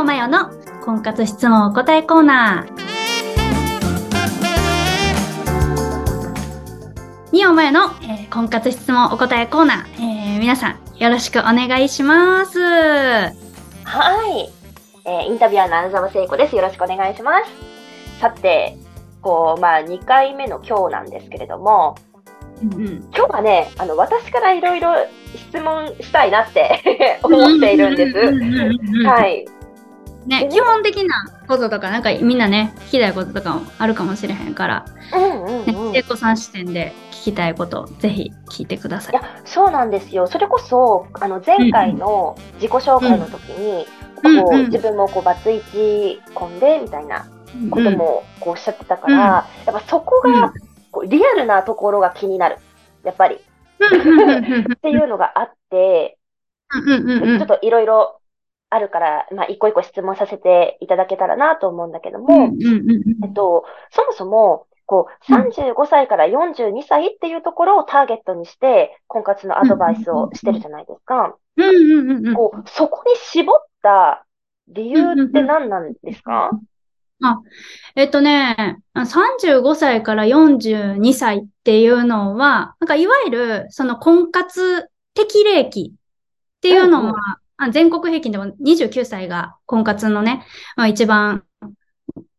オマヨの婚活質問お答えコーナー。ミオマヨの、えー、婚活質問お答えコーナー、えー、皆さんよろしくお願いします。はい、えー、インタビュアーの穴沢聖子です。よろしくお願いします。さて、こう、まあ、2回目の今日なんですけれども、うん、今日はね、あの、私からいろいろ質問したいなって 思っているんです。はい。ね、基本的なこととか、なんかみんなね、聞きたいこととかもあるかもしれへんから、うんうんうん、ね、さん視点で聞きたいこと、ぜひ聞いてください。いや、そうなんですよ。それこそ、あの、前回の自己紹介の時に、うん、こう、自分もこう、バツイチ込んで、みたいなこともこうおっしゃってたから、やっぱそこが、こうリアルなところが気になる。やっぱり。っていうのがあって、ちょっといろいろあるから、まあ、一個一個質問させていただけたらなと思うんだけども、えっと、そもそも、こう、35歳から42歳っていうところをターゲットにして、婚活のアドバイスをしてるじゃないですか。こう、そこに絞った理由って何なんですか、あ、えっとね、35歳から42歳っていうのは、なんかいわゆるその婚活適齢期っていうのは、うんうん、全国平均でも29歳が婚活のね、まあ、一番、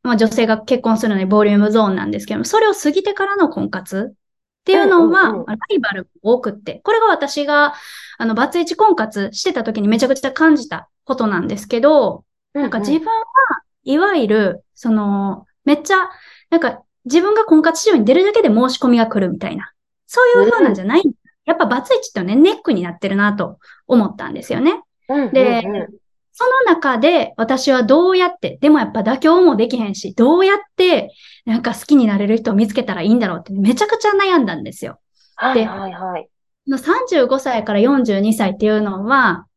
まあ、女性が結婚するのにボリュームゾーンなんですけども、それを過ぎてからの婚活っていうのは、ライバル多くって、これが私が、あの、バツイチ婚活してた時にめちゃくちゃ感じたことなんですけど、なんか自分はいわゆる、その、めっちゃ、なんか、自分が婚活市場に出るだけで申し込みが来るみたいな。そういう風なんじゃない、うん、やっぱバツイチってね、ネックになってるなと思ったんですよね。うん、で、その中で私はどうやって、でもやっぱ妥協もできへんし、どうやってなんか好きになれる人を見つけたらいいんだろうって、めちゃくちゃ悩んだんですよ。はいはいはい。の35歳から42歳っていうのは、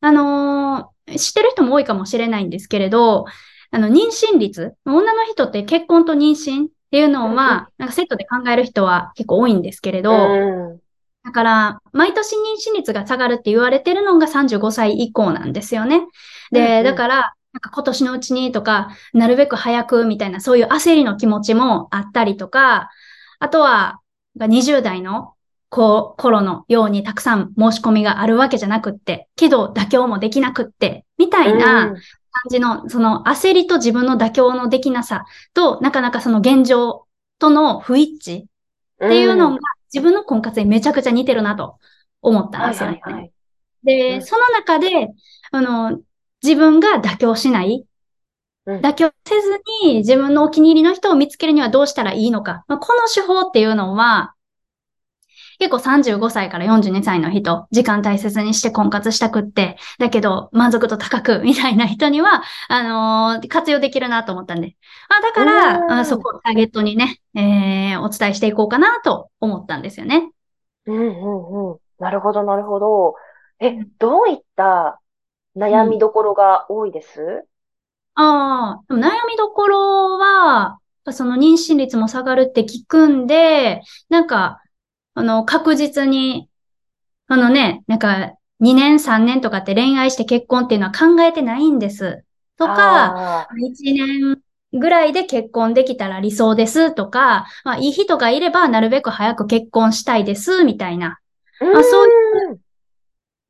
あのー、知ってる人も多いかもしれないんですけれど、あの、妊娠率、女の人って結婚と妊娠っていうのは、なんかセットで考える人は結構多いんですけれど、だから、毎年妊娠率が下がるって言われてるのが35歳以降なんですよね。で、だから、なんか今年のうちにとか、なるべく早くみたいな、そういう焦りの気持ちもあったりとか、あとは、20代のこう、頃のようにたくさん申し込みがあるわけじゃなくって、けど妥協もできなくって、みたいな感じの、その焦りと自分の妥協のできなさと、なかなかその現状との不一致っていうのが自分の婚活にめちゃくちゃ似てるなと思ったんですよね。はいはいはい、で、その中で、あの、自分が妥協しない、妥協せずに自分のお気に入りの人を見つけるにはどうしたらいいのか。まあ、この手法っていうのは、結構35歳から42歳の人、時間大切にして婚活したくって、だけど満足度高く みたいな人には、あのー、活用できるなと思ったんで。あだから、あそこをターゲットにね、えー、お伝えしていこうかなと思ったんですよね。うんうんうん。なるほど、なるほど。え、どういった悩みどころが多いです、うん、ああ、悩みどころは、その妊娠率も下がるって聞くんで、なんか、あの、確実に、あのね、なんか、2年3年とかって恋愛して結婚っていうのは考えてないんです。とか、1年ぐらいで結婚できたら理想ですとか、まあ、いい人がいればなるべく早く結婚したいです、みたいな。まあ、そういう、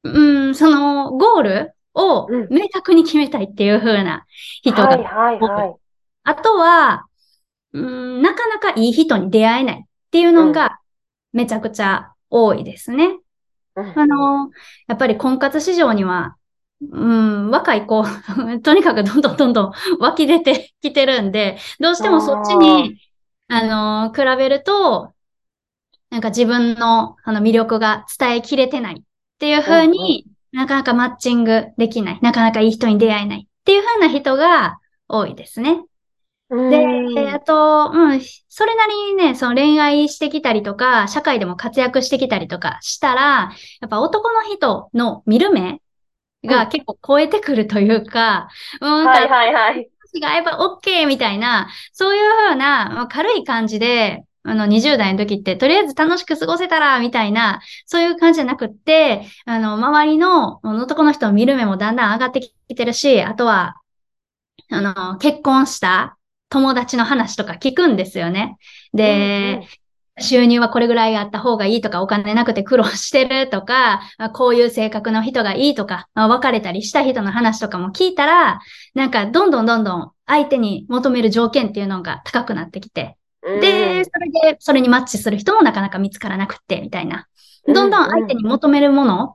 うん、その、ゴールを明確に決めたいっていう風な人が、はいはいはい。あとは、うん、なかなかいい人に出会えないっていうのがめちゃくちゃ多いですね。あの、やっぱり婚活市場には、うん、若い子、とにかくどんどんどんどん湧き出てきてるんで、どうしてもそっちに、あの、比べると、なんか自分のあの魅力が伝えきれてないっていう風に、なかなかマッチングできない、なかなかいい人に出会えないっていう風な人が多いですね。で、あと、うん、それなりにね、その恋愛してきたりとか、社会でも活躍してきたりとかしたら、やっぱ男の人の見る目が結構超えてくるというか、うん、はいはいはい。がやっぱ OK みたいな、そういうふうな、まあ、軽い感じで、あの、20代の時って、とりあえず楽しく過ごせたら、みたいな、そういう感じじゃなくって、あの、周りの男の人を見る目もだんだん上がってきてるし、あとは、あの、結婚した友達の話とか聞くんですよね。で、うんうん収入はこれぐらいあった方がいいとか、お金なくて苦労してるとか、こういう性格の人がいいとか、別れたりした人の話とかも聞いたら、なんかどんどんどんどん相手に求める条件っていうのが高くなってきて、で、それで、それにマッチする人もなかなか見つからなくって、みたいな。どんどん相手に求めるものっ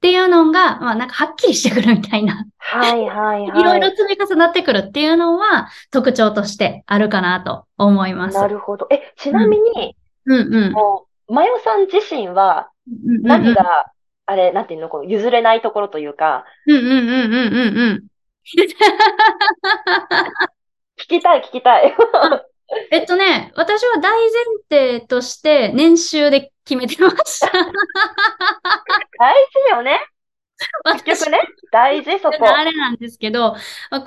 ていうのが、まあなんかはっきりしてくるみたいな。はいはいはい。いろいろ積み重なってくるっていうのは特徴としてあるかなと思います。なるほど。え、ちなみに、うん、うんうんもう、まよさん自身は、何が、あれ、なんていうの、こう譲れないところというか。うんうんうんうんうんうん。聞きたい聞きたい。えっとね、私は大前提として年収で決めてました。大事よね。結局ね、大事そこ。あれなんですけど、これ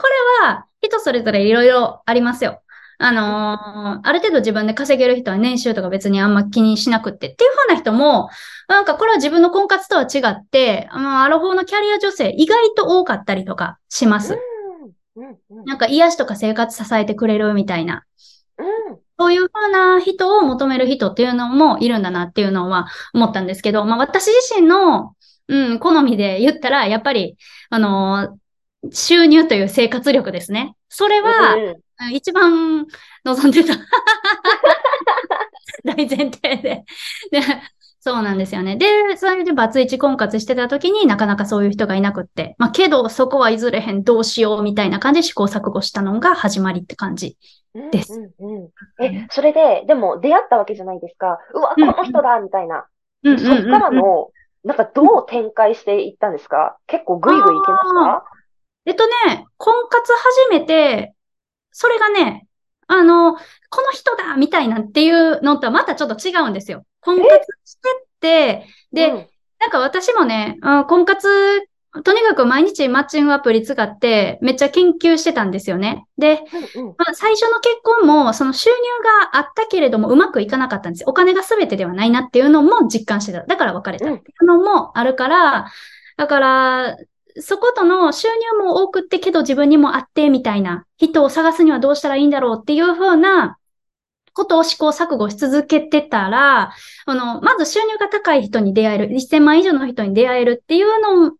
は人それぞれいろいろありますよ。あのー、ある程度自分で稼げる人は年収とか別にあんま気にしなくってっていう風な人も、なんかこれは自分の婚活とは違って、あの、アラフォーのキャリア女性意外と多かったりとかします。なんか癒しとか生活支えてくれるみたいな。そういう風な人を求める人っていうのもいるんだなっていうのは思ったんですけど、まあ私自身の、うん、好みで言ったら、やっぱり、あのー、収入という生活力ですね。それは、うん、一番望んでた。大前提で。で、そうなんですよね。で、それでバツイチ婚活してた時になかなかそういう人がいなくって。まあけどそこはいずれへんどうしようみたいな感じで試行錯誤したのが始まりって感じです。うんうんうん、え、それで、でも出会ったわけじゃないですか。うわ、この人だみたいな。うん、そっからの、なんかどう展開していったんですか？結構グイグイいけました？えっとね、婚活始めて、それがね、あの、この人だみたいなっていうのとはまたちょっと違うんですよ。婚活してって、で、うん、なんか私もね、婚活とにかく毎日マッチングアプリ使ってめっちゃ研究してたんですよね。で、うんうん、まあ、最初の結婚もその収入があったけれどもうまくいかなかったんですよ。お金が全てではないなっていうのも実感してた。だから別れたっていうのもあるから、だから、そことの収入も多くってけど自分にもあってみたいな人を探すにはどうしたらいいんだろうっていう風なことを試行錯誤し続けてたら、あの、まず収入が高い人に出会える、1000万以上の人に出会えるっていうの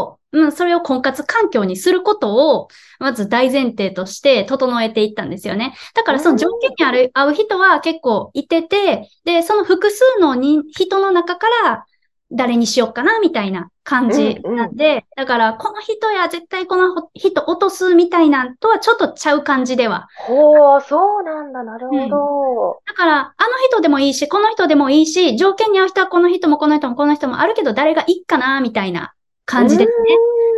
を、うん、それを婚活環境にすることを、まず大前提として整えていったんですよね。だからその条件にある、合う人は結構いてて、で、その複数の人の中から誰にしようかな、みたいな感じなんで、うん。うん、だからこの人や絶対この人落とすみたいなんとはちょっとちゃう感じでは。ほう、そうなんだ、なるほど、うん、だから、あの人でもいいし、この人でもいいし、条件に合う人はこの人もこの人もこの人もあるけど誰がいいかな、みたいな感じですね。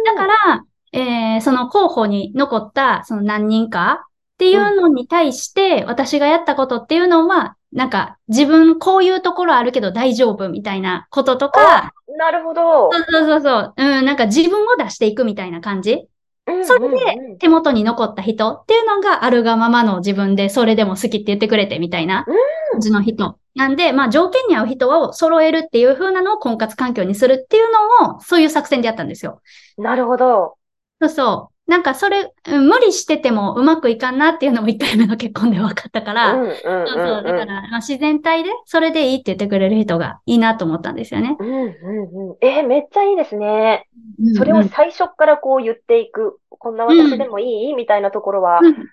だから、えー、その候補に残ったその何人かっていうのに対して、私がやったことっていうのは、なんか自分こういうところあるけど大丈夫みたいなこととか、なるほど。そうそうそうそう、うん、なんか自分を出していくみたいな感じ。それで手元に残った人っていうのがあるがままの自分でそれでも好きって言ってくれてみたいな感じの人。なんで、まあ条件に合う人を揃えるっていう風なのを婚活環境にするっていうのをそういう作戦でやったんですよ。なるほど。そうそう。なんかそれ、無理しててもうまくいかんなっていうのも1回目の結婚で分かったから、そうそう、だから、まあ、自然体でそれでいいって言ってくれる人がいいなと思ったんですよね。うんうんうん。えー、めっちゃいいですね。うんうん、それを最初からこう言っていく、こんな私でもいい、うん、みたいなところは、うん、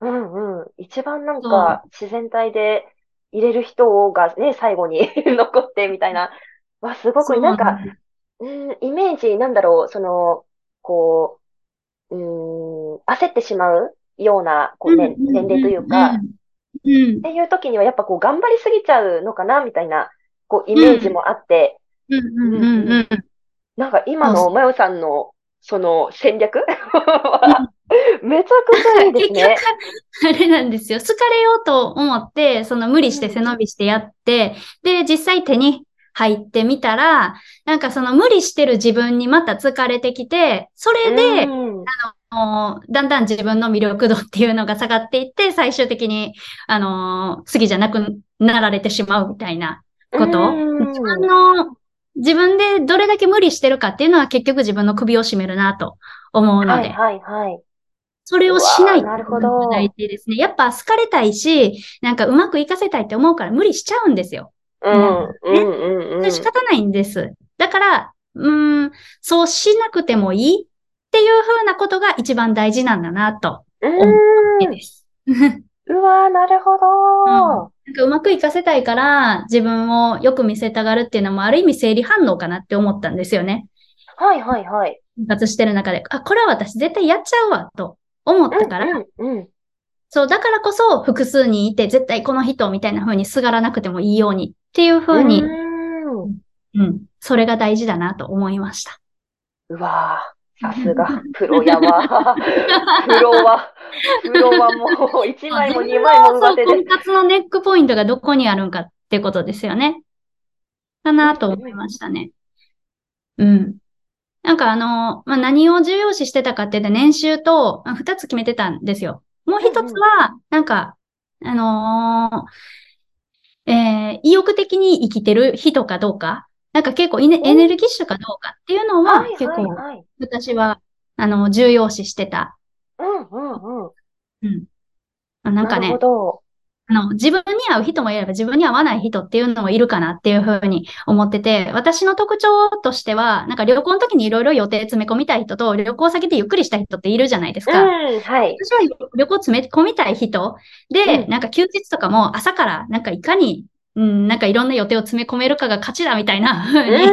うんうん一番なんか自然体で入れる人がね、最後に 残ってみたいな。わ、すごくなんか、うん、イメージなんだろう、その、こう、うん、焦ってしまうような、こうね、年齢というか、っていう時にはやっぱこう頑張りすぎちゃうのかな、みたいな、こうイメージもあって、なんか今のまよさんのその戦略？は、めちゃくちゃいいですね。結局、あれなんですよ。好かれようと思って、その無理して背伸びしてやって、で、実際手に入ってみたら、なんかその無理してる自分にまた疲れてきて、それで、うんあのだんだん自分の魅力度っていうのが下がっていって、最終的に、あの好きじゃなくなられてしまうみたいなこと。うん自分の、自分でどれだけ無理してるかっていうのは結局自分の首を絞めるなと思うので、はいはいはい。それをしないなるほどが大事ですね。やっぱ好かれたいし、なんかうまくいかせたいって思うから無理しちゃうんですよ。うん、うん、うん、うん。仕方ないんです。だから、うーん、そうしなくてもいいっていう風なことが一番大事なんだなとう思うわけん。です。うわーなるほど。なんかうまくいかせたいから自分をよく見せたがるっていうのもある意味生理反応かなって思ったんですよね。はいはいはい。生活してる中で、あ、これは私絶対やっちゃうわと思ったから。そう、だからこそ複数にいて絶対この人みたいな風にすがらなくてもいいようにっていう風に、うんうん、それが大事だなと思いました。うわーさすが、プロやわ。プロは、プロはもう1枚も2枚も上手で婚活のネックポイントがどこにあるんかってことですよね。かなと思いましたね。うん。なんかあの、まあ、何を重要視してたかって言って年収とあ二つ決めてたんですよ。もう一つは、なんか、あのーえー意欲的に生きてる人かどうか、なんか結構エネルギッシュかどうかっていうのははい結構。私は、あの、重要視してた。うんうんうん。うん。あなんかねなるほ、ど。あの、自分に合う人もいれば自分に合わない人っていうのもいるかなっていうふうに思ってて、私の特徴としては、なんか旅行の時にいろいろ予定詰め込みたい人と旅行先でゆっくりした人っているじゃないですか。うん、はい。私は旅行詰め込みたい人で、うんなんか休日とかも朝からなんかいかに、うん、なんかいろんな予定を詰め込めるかが勝ちだみたいな風うに、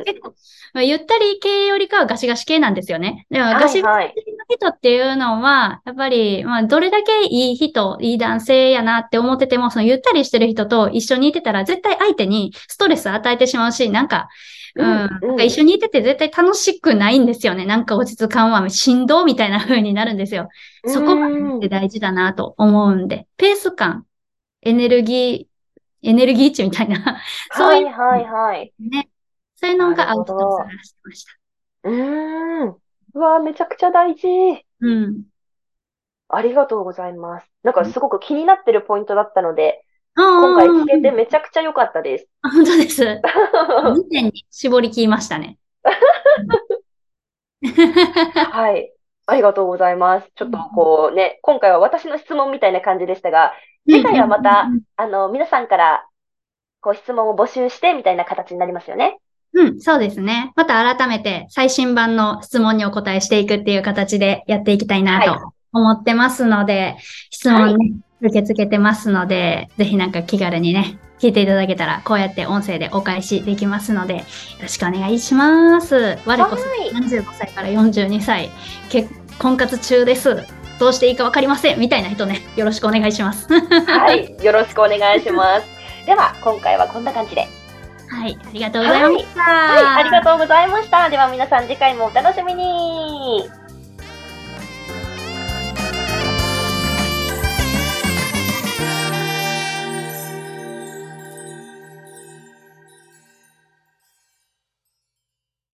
ん。結構、まあゆったり系よりかはガシガシ系なんですよね。でもはいガシガはいシ人っていうのは、やっぱり、まあ、どれだけいい人、いい男性やなって思ってても、そのゆったりしてる人と一緒にいてたら、絶対相手にストレス与えてしまうし、なんか、うん、うんなんか一緒にいてて絶対楽しくないんですよね。なんか落ち着かんわ、振動みたいな風になるんですよ。そこまで大事だなと思うんで、ペース感、エネルギー、エネルギー値みたいな、そうはいいうはいはい。ね、そういうのが合う人を探してました。うーん。うわーめちゃくちゃ大事。うん。ありがとうございます。なんかすごく気になってるポイントだったので、今今回聞けてめちゃくちゃ良かったです。本当です。2点に絞り切りましたね。はい。ありがとうございます。ちょっとこうね、今回は私の質問みたいな感じでしたが、次回はまたうんあの、皆さんからこう質問を募集してみたいな形になりますよね。うん、そうですね。また改めて最新版の質問にお答えしていくっていう形でやっていきたいなはと思ってますので、質問ね、受け付けてますので、ぜひなんか気軽にね、聞いていただけたら、こうやって音声でお返しできますので、よろしくお願いします。我こそはい35歳から42歳、結婚活中です。どうしていいかわかりません。みたいな人ね、よろしくお願いします。はい。よろしくお願いします。では、今回はこんな感じで。はい、ありがとうございました。はい。ありがとうございました。では皆さん次回もお楽しみに。